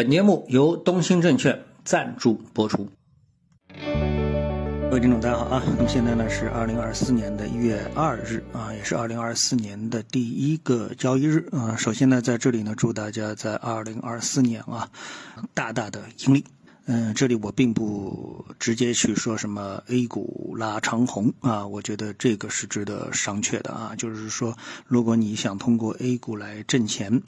本节目由东兴证券赞助播出。各位听众，大家好啊！那么现在呢是二零二四年的一月二日啊，也是二零二四年的第一个交易日啊。首先呢，在这里呢，祝大家在二零二四年啊，大大的盈利。嗯，这里我并不直接去说什么 A 股拉长红啊，我觉得这个是值得商榷的啊。就是说，如果你想通过 A 股来挣钱。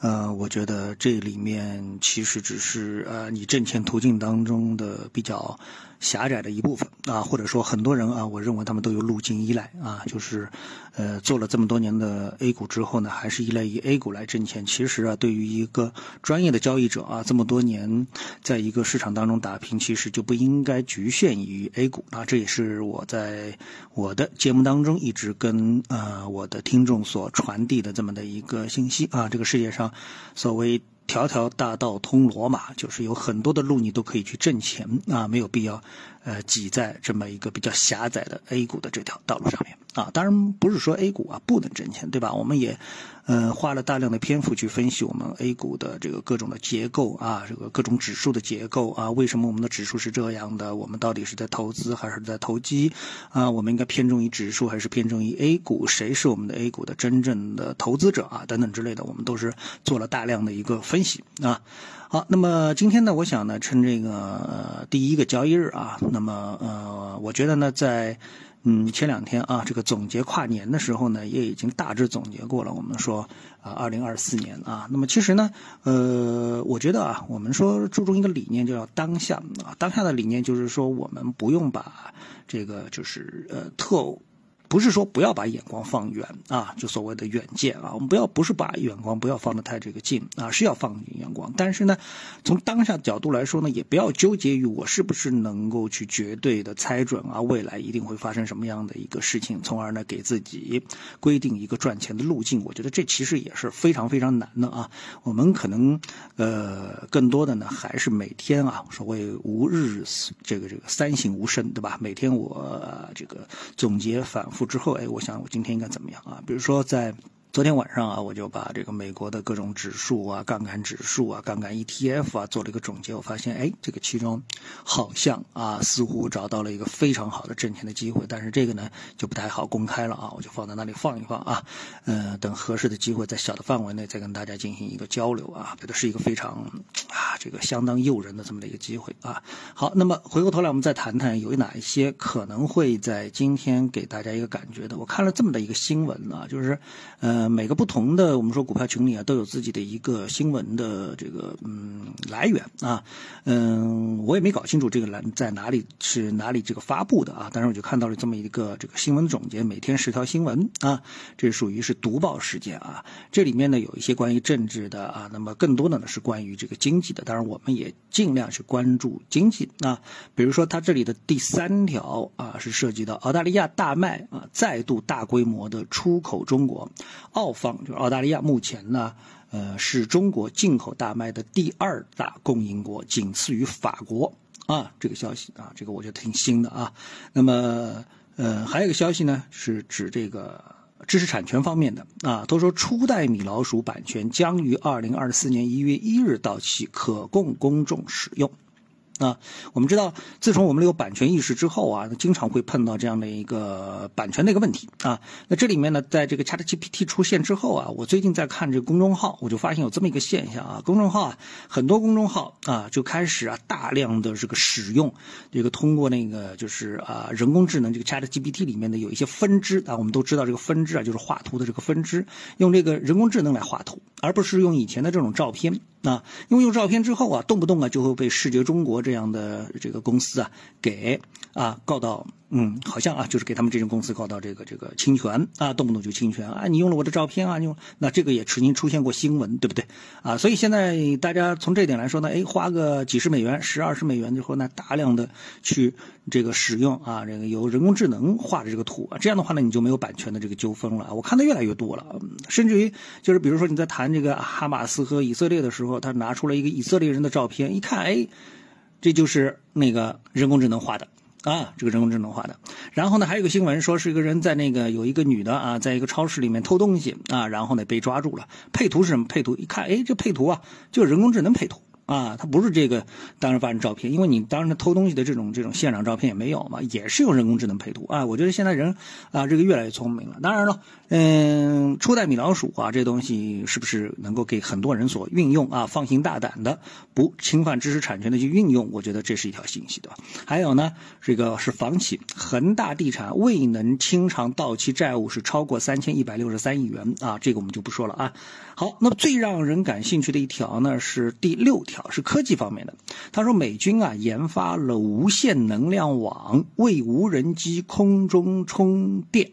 呃，我觉得这里面其实只是呃你挣钱途径当中的比较狭窄的一部分啊，或者说很多人啊，我认为他们都有路径依赖啊，就是呃做了这么多年的 A 股之后呢，还是依赖于 A 股来挣钱。其实啊，对于一个专业的交易者啊，这么多年在一个市场当中打拼，其实就不应该局限于 A 股啊。这也是我在我的节目当中一直跟呃我的听众所传递的这么的一个信息啊。这个世界上。所谓“条条大道通罗马”，就是有很多的路你都可以去挣钱啊，没有必要，呃，挤在这么一个比较狭窄的 A 股的这条道路上面。啊，当然不是说 A 股啊不能挣钱，对吧？我们也，呃，花了大量的篇幅去分析我们 A 股的这个各种的结构啊，这个各种指数的结构啊，为什么我们的指数是这样的？我们到底是在投资还是在投机？啊，我们应该偏重于指数还是偏重于 A 股？谁是我们的 A 股的真正的投资者啊？等等之类的，我们都是做了大量的一个分析啊。好，那么今天呢，我想呢，趁这个第一个交易日啊，那么呃，我觉得呢，在嗯，前两天啊，这个总结跨年的时候呢，也已经大致总结过了。我们说啊，二零二四年啊，那么其实呢，呃，我觉得啊，我们说注重一个理念，就叫当下啊。当下的理念就是说，我们不用把这个就是呃特。不是说不要把眼光放远啊，就所谓的远见啊，我们不要不是把眼光不要放得太这个近啊，是要放眼光，但是呢，从当下角度来说呢，也不要纠结于我是不是能够去绝对的猜准啊未来一定会发生什么样的一个事情，从而呢给自己规定一个赚钱的路径。我觉得这其实也是非常非常难的啊。我们可能呃更多的呢还是每天啊，所谓吾日这个这个三省吾身，对吧？每天我这个总结反复。之后，哎，我想我今天应该怎么样啊？比如说在。昨天晚上啊，我就把这个美国的各种指数啊、杠杆指数啊、杠杆 ETF 啊做了一个总结。我发现，哎，这个其中好像啊，似乎找到了一个非常好的挣钱的机会。但是这个呢，就不太好公开了啊，我就放在那里放一放啊。呃，等合适的机会，在小的范围内再跟大家进行一个交流啊。觉得是一个非常啊，这个相当诱人的这么的一个机会啊。好，那么回过头来，我们再谈谈有哪一些可能会在今天给大家一个感觉的。我看了这么的一个新闻啊，就是呃。每个不同的我们说股票群里啊，都有自己的一个新闻的这个嗯来源啊，嗯，我也没搞清楚这个来在哪里是哪里这个发布的啊，但是我就看到了这么一个这个新闻总结，每天十条新闻啊，这属于是读报时间啊，这里面呢有一些关于政治的啊，那么更多的呢是关于这个经济的，当然我们也尽量去关注经济啊，比如说它这里的第三条啊是涉及到澳大利亚大麦啊再度大规模的出口中国。澳方就是澳大利亚，目前呢，呃，是中国进口大麦的第二大供应国，仅次于法国啊。这个消息啊，这个我觉得挺新的啊。那么，呃，还有一个消息呢，是指这个知识产权方面的啊。都说初代米老鼠版权将于二零二四年一月一日到期，可供公众使用。啊，我们知道，自从我们有版权意识之后啊，经常会碰到这样的一个版权的一个问题啊。那这里面呢，在这个 ChatGPT 出现之后啊，我最近在看这个公众号，我就发现有这么一个现象啊，公众号啊，很多公众号啊就开始啊大量的这个使用这个通过那个就是啊人工智能这个 ChatGPT 里面的有一些分支啊，我们都知道这个分支啊就是画图的这个分支，用这个人工智能来画图，而不是用以前的这种照片。那，因为用照片之后啊，动不动啊就会被视觉中国这样的这个公司啊给啊告到。嗯，好像啊，就是给他们这种公司搞到这个这个侵权啊，动不动就侵权啊，你用了我的照片啊，用那这个也曾经出现过新闻，对不对啊？所以现在大家从这点来说呢，哎，花个几十美元、十二十美元之后呢，大量的去这个使用啊，这个由人工智能画的这个图啊，这样的话呢，你就没有版权的这个纠纷了。我看的越来越多了，甚至于就是比如说你在谈这个哈马斯和以色列的时候，他拿出了一个以色列人的照片，一看，哎，这就是那个人工智能画的。啊，这个人工智能化的。然后呢，还有个新闻说是一个人在那个有一个女的啊，在一个超市里面偷东西啊，然后呢被抓住了。配图是什么配图？一看，哎，这配图啊，就是人工智能配图啊，它不是这个当时发的照片，因为你当时偷东西的这种这种现场照片也没有嘛，也是用人工智能配图啊。我觉得现在人啊，这个越来越聪明了。当然了，嗯，初代米老鼠啊，这东西是不是能够给很多人所运用啊？放心大胆的不侵犯知识产权的去运用，我觉得这是一条信息，对吧？还有呢，这个是房企恒大地产未能清偿到期债务是超过三千一百六十三亿元啊，这个我们就不说了啊。好，那么最让人感兴趣的一条呢是第六条。是科技方面的，他说美军啊研发了无线能量网，为无人机空中充电。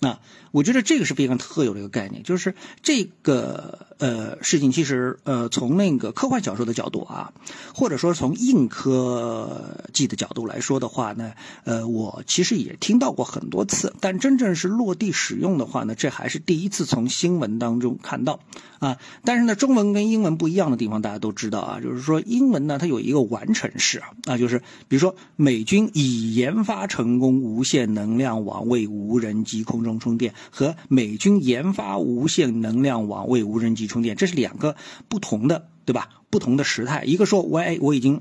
那我觉得这个是非常特有的一个概念，就是这个呃事情，其实呃从那个科幻小说的角度啊，或者说从硬科技的角度来说的话呢，呃我其实也听到过很多次，但真正是落地使用的话呢，这还是第一次从新闻当中看到啊。但是呢，中文跟英文不一样的地方大家都知道啊，就是说英文呢它有一个完成式啊，就是比如说美军已研发成功无线能量网为无人机空中。中充电和美军研发无线能量网为无人机充电，这是两个不同的，对吧？不同的时态。一个说，我哎，我已经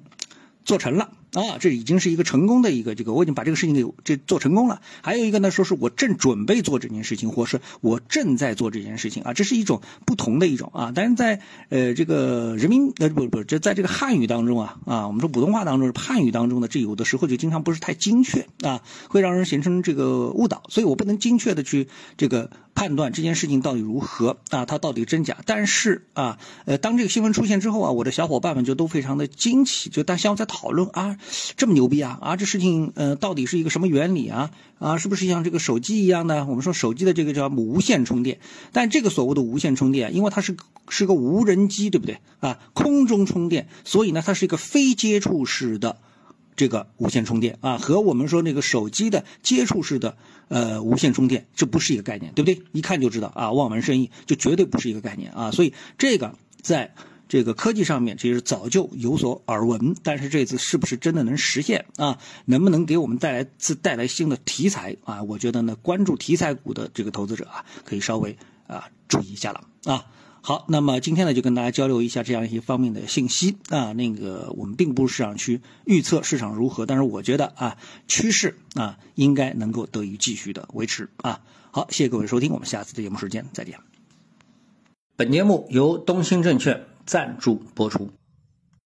做成了。啊，这已经是一个成功的一个这个，我已经把这个事情给这做成功了。还有一个呢，说是我正准备做这件事情，或是我正在做这件事情啊，这是一种不同的一种啊。但是在呃这个人民呃不不，这在这个汉语当中啊啊，我们说普通话当中汉语当中的这有的时候就经常不是太精确啊，会让人形成这个误导，所以我不能精确的去这个判断这件事情到底如何啊，它到底真假。但是啊呃，当这个新闻出现之后啊，我的小伙伴们就都非常的惊奇，就大家在讨论啊。这么牛逼啊啊！这事情呃，到底是一个什么原理啊啊？是不是像这个手机一样的？我们说手机的这个叫无线充电，但这个所谓的无线充电，因为它是是个无人机，对不对啊？空中充电，所以呢，它是一个非接触式的这个无线充电啊，和我们说那个手机的接触式的呃无线充电，这不是一个概念，对不对？一看就知道啊，望文生义，就绝对不是一个概念啊。所以这个在。这个科技上面其实早就有所耳闻，但是这次是不是真的能实现啊？能不能给我们带来自带来新的题材啊？我觉得呢，关注题材股的这个投资者啊，可以稍微啊注意一下了啊。好，那么今天呢，就跟大家交流一下这样一些方面的信息啊。那个我们并不是市场去预测市场如何，但是我觉得啊，趋势啊应该能够得以继续的维持啊。好，谢谢各位收听，我们下次的节目时间再见。本节目由东兴证券。赞助播出。